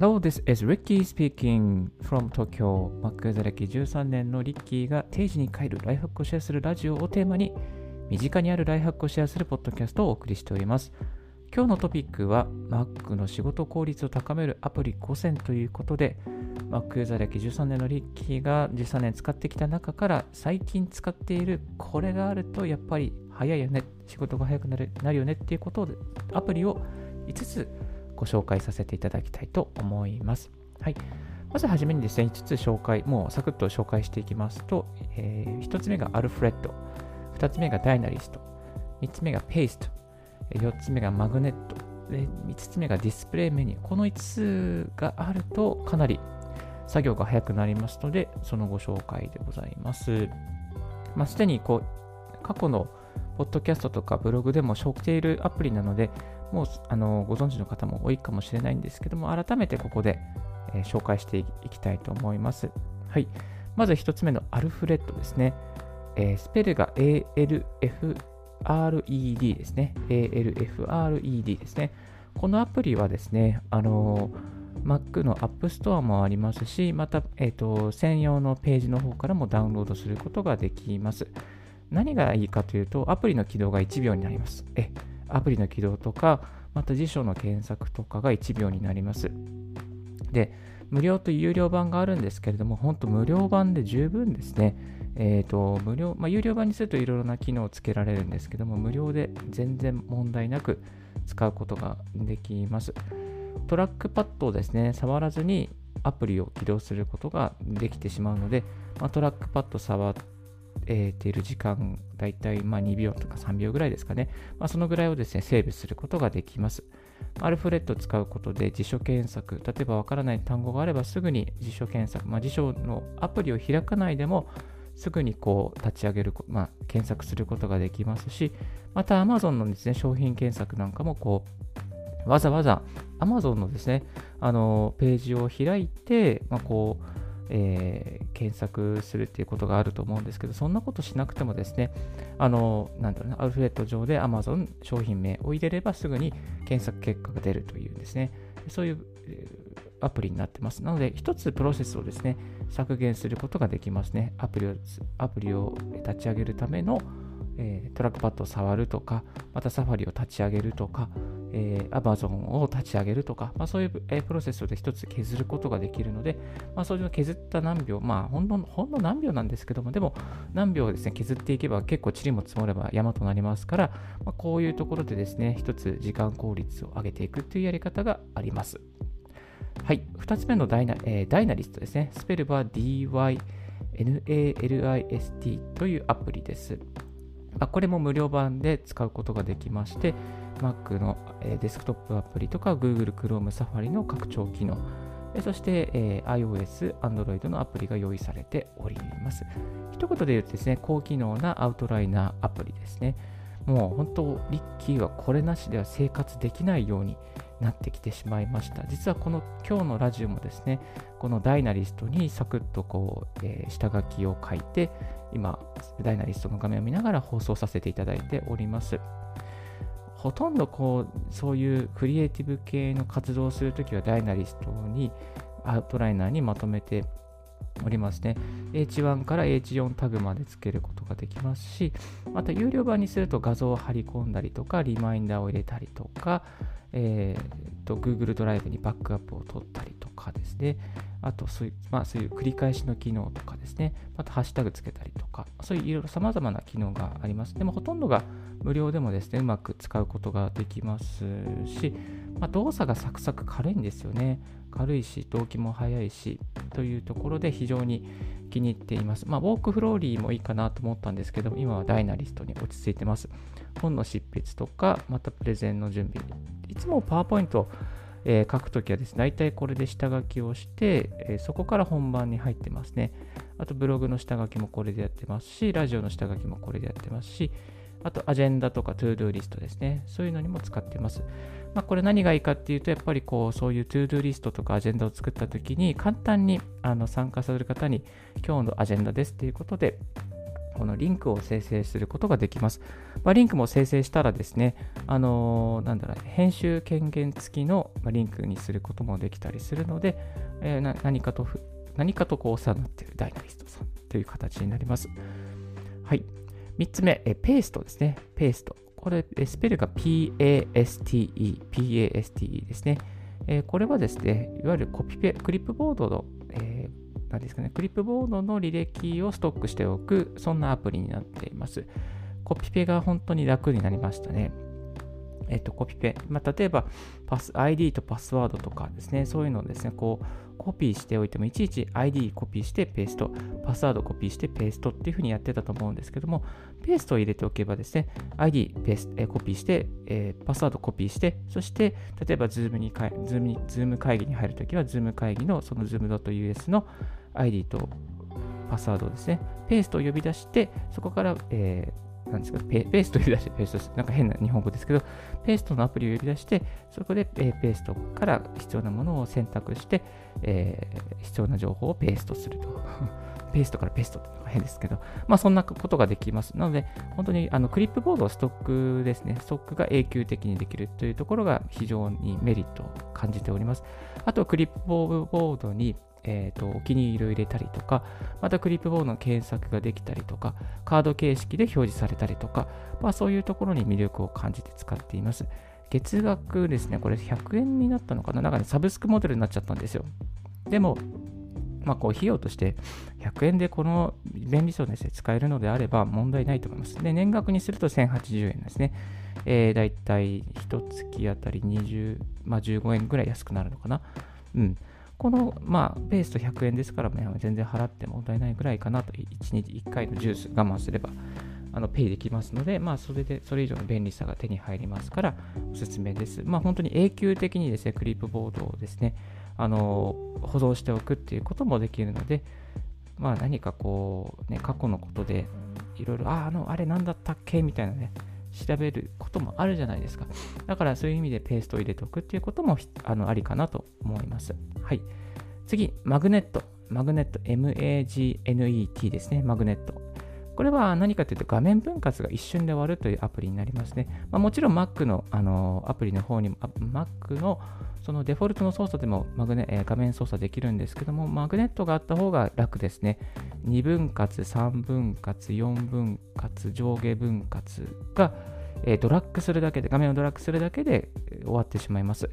Hello, this is Ricky speaking from Tokyo. マックザ歴13年のリッキーが定時に帰るライフハックをシェアするラジオをテーマに身近にあるライフハックをシェアするポッドキャストをお送りしております。今日のトピックは Mac の仕事効率を高めるアプリ5選ということで Mac ユーザー歴13年のリッキーが13年使ってきた中から最近使っているこれがあるとやっぱり早いよね仕事が早くなるなるよねっていうことでアプリを5つご紹介させていただきたいと思います。はい。まずはじめにですね、5つ紹介、もうサクッと紹介していきますと、えー、1つ目がアルフレッド、2つ目がダイナリスト、3つ目がペースト、4つ目がマグネット、で5つ目がディスプレイメニュー。この5つがあるとかなり作業が早くなりますので、そのご紹介でございます。まあ、すでにこう過去のポッドキャストとかブログでも紹介しているアプリなので、もうあのご存知の方も多いかもしれないんですけども、改めてここで、えー、紹介していきたいと思います。はい。まず1つ目のアルフレッドですね。えー、スペルが ALFRED ですね。ALFRED ですね。このアプリはですね、あのー、Mac の App Store もありますし、また、えーと、専用のページの方からもダウンロードすることができます。何がいいかというと、アプリの起動が1秒になります。えアプリの起動とか、また辞書の検索とかが1秒になります。で、無料と有料版があるんですけれども、本当無料版で十分ですね。えっ、ー、と、無料、まあ、有料版にするといろいろな機能をつけられるんですけども、無料で全然問題なく使うことができます。トラックパッドをですね、触らずにアプリを起動することができてしまうので、まあ、トラックパッド触ってえー、ている時間、だいたいま2秒とか3秒ぐらいですかね。まあ、そのぐらいをですね、セーブすることができます。アルフレッドを使うことで辞書検索、例えばわからない単語があればすぐに辞書検索、まあ、辞書のアプリを開かないでもすぐにこう立ち上げる、まあ、検索することができますし、また Amazon のですね、商品検索なんかもこう、わざわざ Amazon のですね、あのページを開いて、まあ、こう、えー、検索するっていうことがあると思うんですけど、そんなことしなくてもですね、あの、なんだろうな、アルフレット上で Amazon 商品名を入れればすぐに検索結果が出るというですね、そういうアプリになってます。なので、一つプロセスをですね、削減することができますね。アプリを、アプリを立ち上げるための、えー、トラックパッドを触るとか、またサファリを立ち上げるとか、えー、Amazon を立ち上げるとか、まあ、そういう、えー、プロセスで一つ削ることができるので、まあ、そういうの削った何秒、まあほんの、ほんの何秒なんですけども、でも何秒ですね、削っていけば結構塵も積もれば山となりますから、まあ、こういうところでですね、一つ時間効率を上げていくというやり方があります。はい、2つ目のダイナ,、えー、ダイナリストですね。スペルは DYNALIST というアプリです。あこれも無料版で使うことができまして、Mac の、デスクトップアプリとか Google Chrome Safari の拡張機能、そして、え iOS、Android のアプリが用意されております。一言で言うとですね、高機能なアウトライナーアプリですね。もう本当、リッキーはこれなしでは生活できないようになってきてしまいました。実はこの今日のラジオもですね、このダイナリストにサクッとこう、えー、下書きを書いて、今、ダイナリストの画面を見ながら放送させていただいております。ほとんどこう、そういうクリエイティブ系の活動をするときはダイナリストに、アウトライナーにまとめておりますね。H1 から H4 タグまで付けることができますし、また有料版にすると画像を貼り込んだりとか、リマインダーを入れたりとか、えーと、Google ドライブにバックアップを取ったりとかですね、あとそういう、まあ、そういう繰り返しの機能とかですね、またハッシュタグつけたりとか、そういういろいろ様々な機能があります。でもほとんどが無料でもですね、うまく使うことができますし、まあ、動作がサクサク軽いんですよね。軽いし、動機も速いし、というところで非常に気に入っています。まあ、ウォークフローリーもいいかなと思ったんですけど、今はダイナリストに落ち着いてます。本の執筆とか、またプレゼンの準備。いつもパワーポイント、えー、書くときはですね、大体これで下書きをして、えー、そこから本番に入ってますね。あとブログの下書きもこれでやってますし、ラジオの下書きもこれでやってますし、あとアジェンダとか ToDo リストですね。そういうのにも使ってます。まあ、これ何がいいかっていうと、やっぱりこう、そういう ToDo リストとかアジェンダを作ったときに、簡単にあの参加される方に、今日のアジェンダですっていうことで、このリンクを生成することができます。まあ、リンクも生成したらですね、あのー、なんだろう、編集権限付きのリンクにすることもできたりするので、えー、何かと何かとこうお世話になっているダイナリストさんという形になります。はい。3つ目、えペーストですね。ペースト。これ、スペルが PASTE、PASTE ですね。えこれはですね、いわゆるコピペ、クリップボードの、えー、ですかね、クリップボードの履歴をストックしておく、そんなアプリになっています。コピペが本当に楽になりましたね。えっと、コピペ。まあ、例えば、パス、ID とパスワードとかですね、そういうのをですね、こう、コピーしておいても、いちいち ID コピーしてペースト、パスワードコピーしてペーストっていうふうにやってたと思うんですけども、ペーストを入れておけばですね、ID ペース、え、コピーして、え、パスワードコピーして、そして、例えば Zoom にか、Zoom に、Zoom 会議に入るときは、Zoom 会議のその Zoom.us の ID とパスワードをですね、ペーストを呼び出して、そこから、えーなんですかペペーストを呼び出して、ペーストなんか変な日本語ですけど、ペーストのアプリを呼び出して、そこで、えペーストから必要なものを選択して、えー、必要な情報をペーストすると。ペーストからペーストってのが変ですけど、まあそんなことができます。なので、本当にあのクリップボードストックですね、ストックが永久的にできるというところが非常にメリットを感じております。あと、クリップボードにえーと、お気に入りを入れたりとか、またクリップボードの検索ができたりとか、カード形式で表示されたりとか、まあ、そういうところに魅力を感じて使っています。月額ですね、これ100円になったのかな？なんかね、サブスクモデルになっちゃったんですよ。でも、まあ、こう費用として100円でこの便利さをです、ね、使えるのであれば問題ないと思います。で、年額にすると1080円ですね。えー、だいたい1月あたり20、まあ、15円ぐらい安くなるのかな？うん。この、まあ、ペースト100円ですから、ね、全然払って問題ないぐらいかなと、1日1回のジュース我慢すれば、あのペイできますので、まあ、それで、それ以上の便利さが手に入りますから、おすすめです。まあ、本当に永久的にですね、クリップボードをですね、あの保存しておくっていうこともできるので、まあ、何かこう、ね、過去のことで、いろいろ、あ、あの、あれ何だったっけ？みたいなね、調べることもあるじゃないですか。だからそういう意味でペーストを入れておくっていうこともあのありかなと思います。はい。次、マグネット。マグネット、MAGNET ですね。マグネット。これは何かというと画面分割が一瞬で終わるというアプリになりますね。まあ、もちろん Mac のあのアプリの方にも、Mac のそのデフォルトの操作でもマグネ、え、画面操作できるんですけども、マグネットがあった方が楽ですね。2分割、3分割、4分割、上下分割が、え、ドラッグするだけで、画面をドラッグするだけで終わってしまいます。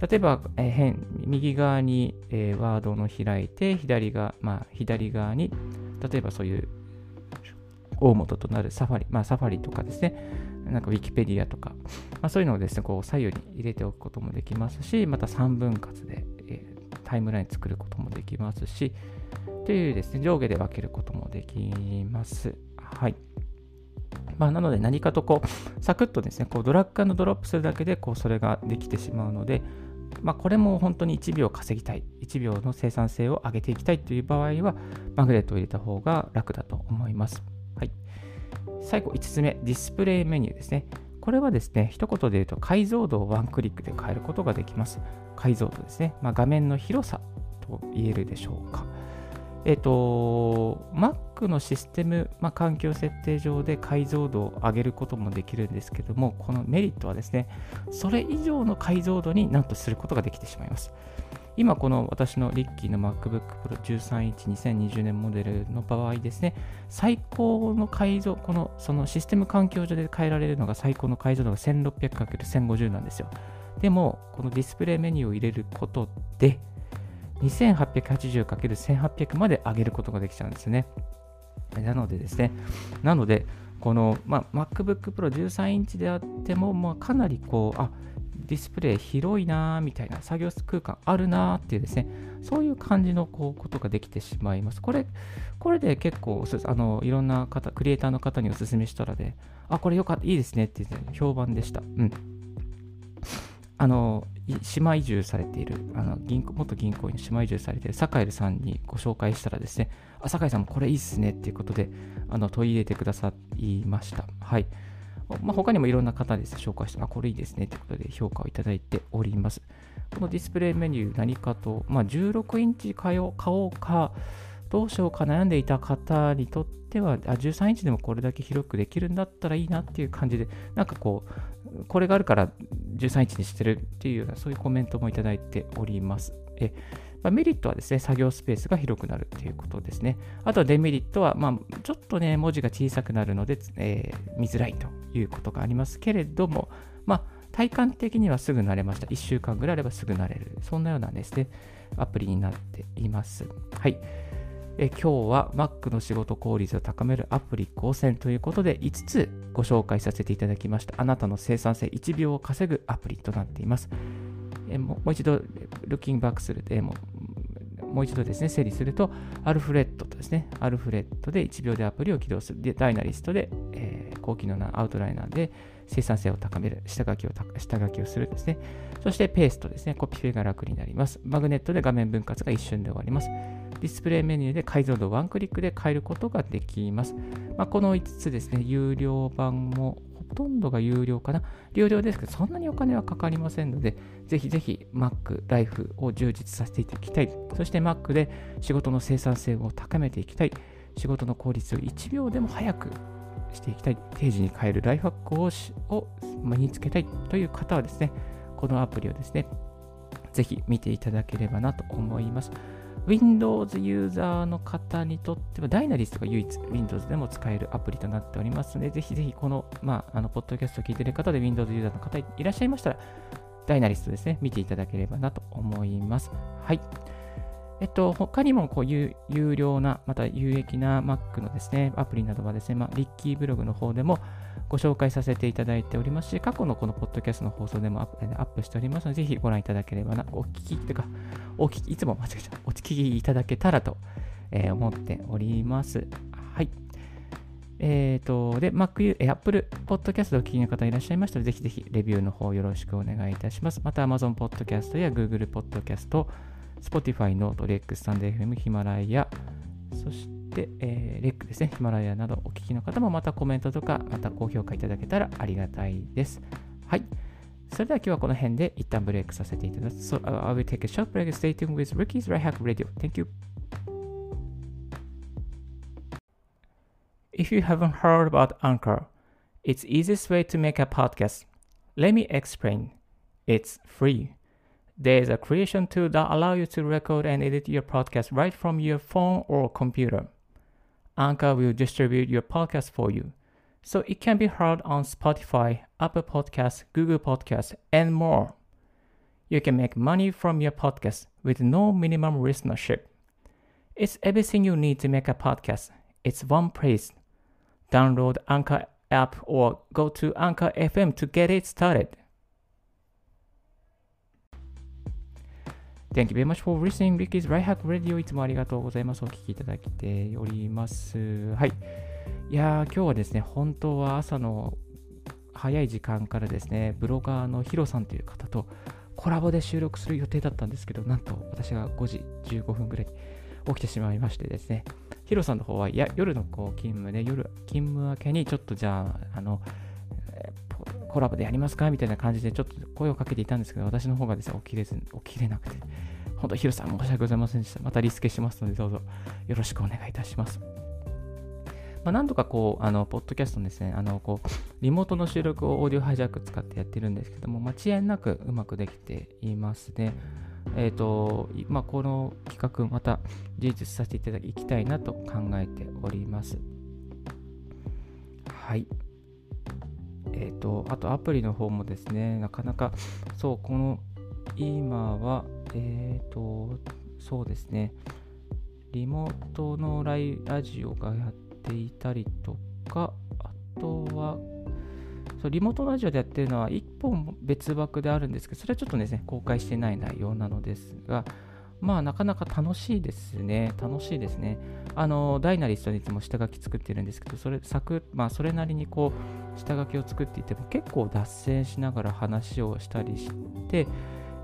例えば、えー、変右側に、えー、ワードの開いて、左側、まあ、左側に、例えばそういう大元となるサファリ、まあ、サファリとかですね、なんかウィキペディアとか、まあ、そういうのをですね、こう左右に入れておくこともできますし、また3分割で、えー、タイムライン作ることもできますし、というですね、上下で分けることもできます。はい。まあ、なので何かとこう、サクッとですね、こうドラッグドロップするだけで、こう、それができてしまうので、まあ、これも本当に1秒稼ぎたい、1秒の生産性を上げていきたいという場合は、マグネットを入れた方が楽だと思います。はい最後5つ目、ディスプレイメニューですね。これはですね、一言で言うと解像度をワンクリックで変えることができます。解像度ですね。まあ、画面の広さと言えるでしょうか。えっ、と、Mac のシステム、まあ、環境設定上で解像度を上げることもできるんですけども、このメリットはですね、それ以上の解像度になんとすることができてしまいます。今この私のリッキーの MacBook Pro 13インチ2020年モデルの場合ですね、最高の解像、このそのシステム環境上で変えられるのが最高の解像度が 1600×1050 なんですよ。でも、このディスプレイメニューを入れることで、2880×1800 まで上げることができちゃうんですね。なのでですね、なので、この、まあ、MacBook Pro 13インチであっても、まあ、かなりこう、あ、ディスプレイ広いなーみたいな作業空間あるなーっていうですね、そういう感じのこうことができてしまいます。これ、これで結構あの、いろんな方、クリエイターの方にお勧めしたらで、あ、これよかった、いいですねって言って、評判でした。うん。あの、島移住されている、あの銀行元銀行員島移住されているサカエルさんにご紹介したらですね、あ、サカエルさんもこれいいっすねっていうことで、あの問い入れてくださいました。はい。まあ、他にもいろんな方です紹介して、あ、これいいですねということで評価をいただいております。このディスプレイメニュー何かと、まあ、16インチ買おうか、どうしようか悩んでいた方にとっては、あ13インチでもこれだけ広くできるんだったらいいなっていう感じで、なんかこう、これがあるから13インチにしてるっていうような、そういうコメントもいただいております。えまあ、メリットはですね、作業スペースが広くなるということですね。あとはデメリットは、まあ、ちょっとね、文字が小さくなるので、えー、見づらいということがありますけれども、まあ、体感的にはすぐ慣れました。1週間ぐらいあればすぐ慣れる。そんなようなですね、アプリになっています。はい。え今日は Mac の仕事効率を高めるアプリ5選ということで5つご紹介させていただきました。あなたの生産性1秒を稼ぐアプリとなっています。えもう一度、ルッキングバックするでももう一度ですね、整理すると、アルフレットとですね、アルフレットで1秒でアプリを起動する。で、ダイナリストで、えー、高機能なアウトライナーで生産性を高める。下書きを下書きをするですね。そしてペーストですね、コピペが楽になります。マグネットで画面分割が一瞬で終わります。ディスプレイメニューで解像度をワンクリックで変えることができます。まあ、この5つですね、有料版もとんどが有料かな。有料ですけど、そんなにお金はかかりませんので、ぜひぜひ Mac、Life を充実させていただきたい。そして Mac で仕事の生産性を高めていきたい。仕事の効率を1秒でも早くしていきたい。定時に変えるライフハックをしを身につけたいという方はですね、このアプリをですね、ぜひ見ていただければなと思います。Windows ユーザーの方にとっては、ダイナリストが唯一 Windows でも使えるアプリとなっておりますので、ぜひぜひこの、まあ、あの、ポッドキャストを聞いている方で Windows ユーザーの方いらっしゃいましたら、ダイナリストですね、見ていただければなと思います。はい。えっと、他にもこう有料な、また有益な Mac のですね、アプリなどはですね、まあ、リッキーブログの方でもご紹介させていただいておりますし、過去のこのポッドキャストの放送でもアップしておりますので、ぜひご覧いただければな、お聞き、というか、お聞き、いつも間違えちゃう、お聞きいただけたらと、えー、思っております。はい。えっ、ー、と、で、Mac、え Apple Podcast をお聞きの方いらっしゃいましたら、ぜひぜひレビューの方よろしくお願いいたします。また Amazon Podcast や Google Podcast、Spotify、ノート、レック、スタンド FM、ヒマラヤ、そして、えー、レックですね、ヒマラヤなどお聞きの方もまたコメントとか、また高評価いただけたらありがたいです。はい。それでは今日はこの辺で一旦ブレイクさせていただきます。So, I will take a short break. Stay tuned with Ricky's Right Hack Radio. Thank you. If you haven't heard about Anchor, it's easiest way to make a podcast. Let me explain. It's free. There is a creation tool that allows you to record and edit your podcast right from your phone or computer. Anchor will distribute your podcast for you, so it can be heard on Spotify, Apple Podcasts, Google Podcasts, and more. You can make money from your podcast with no minimum listenership. It's everything you need to make a podcast. It's one place. Download Anchor app or go to Anchor FM to get it started. Thank you very much for listening. Ricky's Right Hack Radio いつもありがとうございます。お聞きいただいております。はい。いやー、今日はですね、本当は朝の早い時間からですね、ブロガーのヒロさんという方とコラボで収録する予定だったんですけど、なんと私が5時15分ぐらいに起きてしまいましてですね、ヒロさんの方は、いや、夜のこう勤務で、夜、勤務明けにちょっとじゃあ、あの、コラボでやりますか？みたいな感じでちょっと声をかけていたんですけど、私の方がですね、起きれず、起きれなくて、本当、ヒロさん申し訳ございませんでした。またリスケしますので、どうぞよろしくお願いいたします。まあ、何度かこう、あの、ポッドキャストですね、あの、こう、リモートの収録をオーディオハイジャック使ってやってるんですけども、まあ、遅延なくうまくできていますね。えっ、ー、と、ま、この企画、また充実させていただきたいなと考えております。はい。えっ、ー、と、あとアプリの方もですね、なかなか、そう、この、今は、えっ、ー、と、そうですね、リモートのライラジオがやっていたりとか、あとは、そうリモートラジオでやってるのは1本別枠であるんですけど、それはちょっとですね、公開してない内容なのですが、まあ、なかなか楽しいですね。楽しいですね。あの、ダイナリストにいつも下書き作ってるんですけど、それ、サクまあ、それなりにこう、下書きを作っていても結構脱線しながら話をしたりして、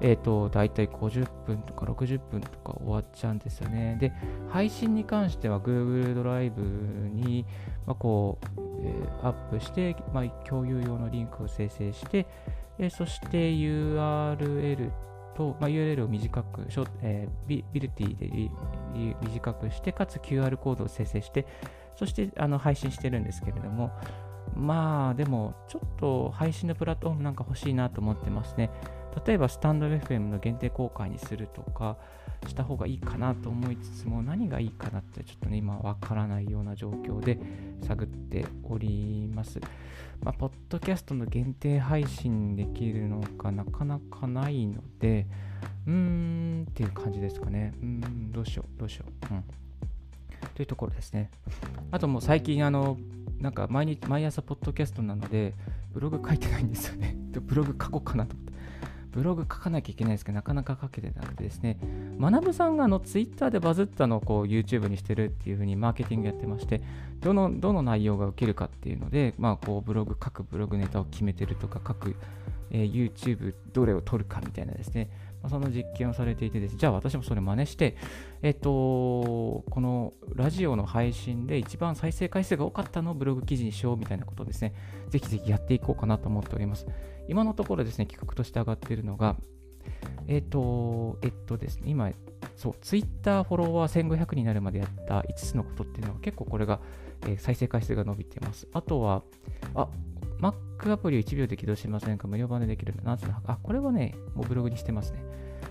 えっ、ー、と、だいたい50分とか60分とか終わっちゃうんですよね。で、配信に関しては Google ドライブに、まあ、こう、えー、アップして、まあ、共有用のリンクを生成して、えー、そして URL と、とまあ、URL を短く、えー、ビビルティで短くして、かつ QR コードを生成して、そしてあの配信してるんですけれども、まあでも、ちょっと配信のプラットフォームなんか欲しいなと思ってますね。例えば、スタンド FM の限定公開にするとかした方がいいかなと思いつつも、何がいいかなってちょっとね、今わからないような状況で探っております。まあ、ポッドキャストの限定配信できるのかなかなかないので、うーんっていう感じですかね。うーん、どうしよう、どうしよう。うん。というところですね。あともう最近、あの、なんか毎日、毎朝ポッドキャストなので、ブログ書いてないんですよね。ブログ書こうかなと思って。ブログ書かなきゃいけないんですけど、なかなか書けてなくてですね、学さんがあのツイッターでバズったのをこう YouTube にしてるっていう風にマーケティングやってまして、どのどの内容が受けるかっていうので、まあ、こうブログ、各ブログネタを決めてるとか、各、えー、YouTube どれを取るかみたいなですね、まあ、その実験をされていてです、ね。じゃあ私もそれ真似して、えっと、このラジオの配信で一番再生回数が多かったのをブログ記事にしようみたいなことをですね、ぜひぜひやっていこうかなと思っております。今のところですね、企画として上がっているのが、えっと、えっとですね、今、そう、Twitter フォロワー1500になるまでやった5つのことっていうのは結構これが、えー、再生回数が伸びてます。あとは、あ、Mac アプリを1秒で起動しませんか？無料版でできるなんだなあ、これはね、もうブログにしてますね。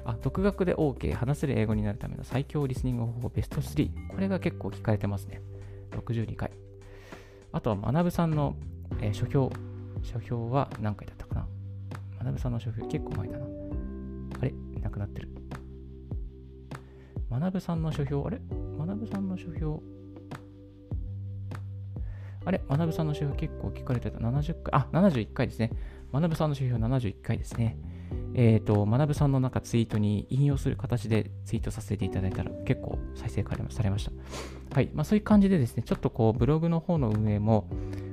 あ、独学で OK、話せる英語になるための最強リスニング方法ベスト3。これが結構聞かれてますね。62回。あとは、学さんの、えー、書評。書評は何回だった？かな学さんの書評結構前だな。あれ？なくなってる。学さんの書評、あれ？学さんの書評、あれ？学さんの書評？結構聞かれてた。70回、あ、71回ですね。学さんの書評？71回ですね。えっ、ー、と、学さんの中ツイートに引用する形でツイートさせていただいたら結構再生されました。はい。まあそういう感じでですね、ちょっとこうブログの方の運営も、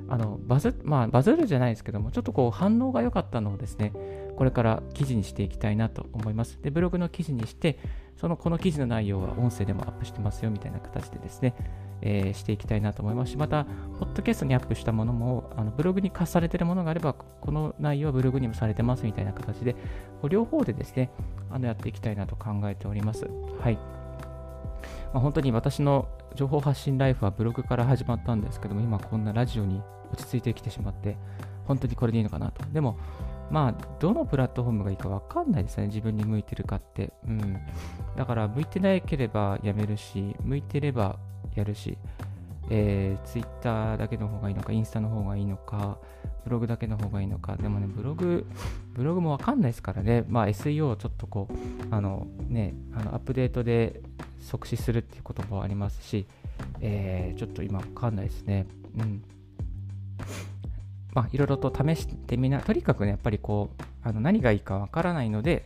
あのバズまあ、バズるじゃないですけども、ちょっとこう反応が良かったのをですね、これから記事にしていきたいなと思います。で、ブログの記事にして、そのこの記事の内容は音声でもアップしてますよみたいな形でですね、えー、していきたいなと思いますし、また、ポッドキャストにアップしたものも、あのブログに貸されているものがあれば、この内容はブログにもされてますみたいな形で、両方でですね、あのやっていきたいなと考えております。はい。まあ、本当に私の情報発信ライフはブログから始まったんですけども、今こんなラジオに落ち着いてきてしまって、本当にこれでいいのかなと。でも、まあ、どのプラットフォームがいいか分かんないですね。自分に向いてるかって。うん。だから、向いてなければやめるし、向いてればやるし、えー、Twitter だけの方がいいのか、インスタの方がいいのか、ブログだけの方がいいのか、でもね、ブログ、ブログもわかんないですからね、まあ SEO をちょっとこう、あのね、あのアップデートで即死するっていうこともありますし、えー、ちょっと今わかんないですね。うん。まあ、いろいろと試してみな、とにかくね、やっぱりこう、あの何がいいかわからないので、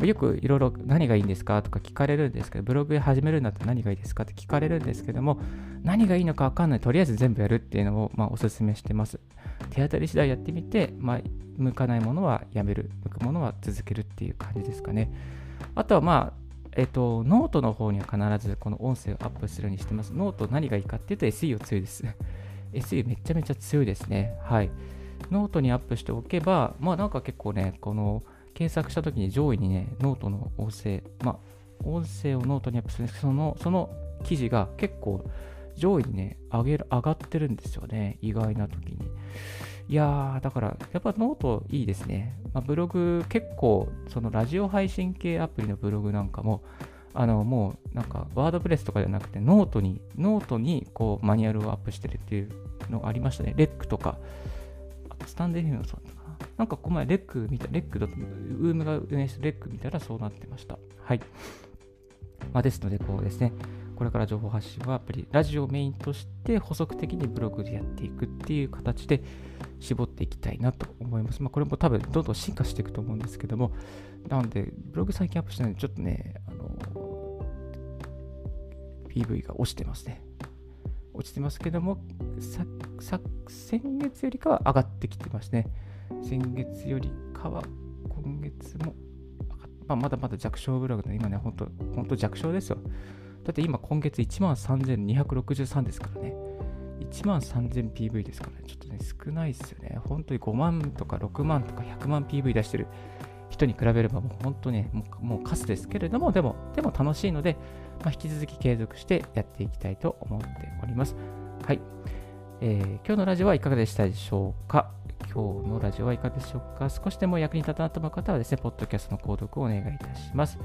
よくいろいろ何がいいんですかとか聞かれるんですけど、ブログ始めるんだったら何がいいですかって聞かれるんですけども、何がいいのか分かんない、とりあえず全部やるっていうのを、まあ、お勧めしてます。手当たり次第やってみて、まあ、向かないものはやめる、向くものは続けるっていう感じですかね。あとはまあ、えっと、ノートの方には必ずこの音声をアップするようにしてます。ノート何がいいかっていうと SEO 強いです。SEO めちゃめちゃ強いですね。はい。ノートにアップしておけば、まあなんか結構ね、この検索したときに上位にね、ノートの音声、まあ、音声をノートにアップするんですけど、その、その記事が結構上位にね、上げる、上がってるんですよね。意外な時に。いやー、だから、やっぱノートいいですね。まあ、ブログ、結構、そのラジオ配信系アプリのブログなんかも、あの、もう、なんか、 WordPress とかじゃなくて、ノートに、ノートに、こう、マニュアルをアップしてるっていうのがありましたね。レックとか、あと stand.fm もそうだったかな。なんかこの前、レック見た、レックド、ウームが運営してレック見たらそうなってました。はい。まあ、ですので、こうですね、これから情報発信はやっぱりラジオメインとして補足的にブログでやっていくっていう形で絞っていきたいなと思います。まあ、これも多分どんどん進化していくと思うんですけども、なので、ブログ最近アップしてないので、ちょっとね、あの、PV が落ちてますね。落ちてますけども、先月よりかは上がってきてますね。先月よりかは今月も、まあ、まだまだ弱小ブログで今ね、本当本当弱小ですよ。だって今今月1万3263ですからね。1万 3000PV ですからね。ちょっとね、少ないですよね。本当に5万とか6万とか100万 PV 出してる人に比べればもう本当ね、もうもうカスですけれども、でも、でも楽しいので、まあ、引き続き継続してやっていきたいと思っております。はい。えー、今日のラジオはいかがでしたでしょうか？今日のラジオはいかがでしょうか？少しでも役に立たなと思う方はですね、ポッドキャストの購読をお願いいたします。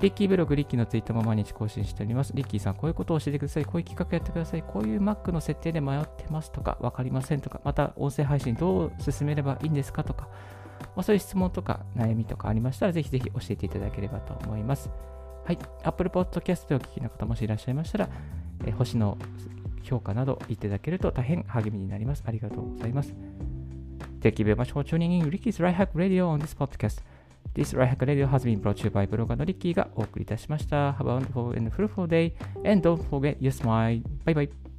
リッキーブログ、リッキーのツイッターも毎日更新しております。リッキーさん、こういうことを教えてください。こういう企画やってください。こういう Mac の設定で迷ってますとか、わかりませんとか、また音声配信どう進めればいいんですかとか、まあ、そういう質問とか悩みとかありましたら、ぜひぜひ教えていただければと思います。はい。Apple Podcast でお聞きの方もしいらっしゃいましたら、え星の評価などいただけると大変励みになります。ありがとうございます。Thank you very much for tuning in Ricky's Right Hack Radio on this podcast. This Right Hack Radio has been brought to you by ブロガーのリッキーがお送りいたしました。Have a wonderful and fruitful day and don't forget your smile. Bye bye.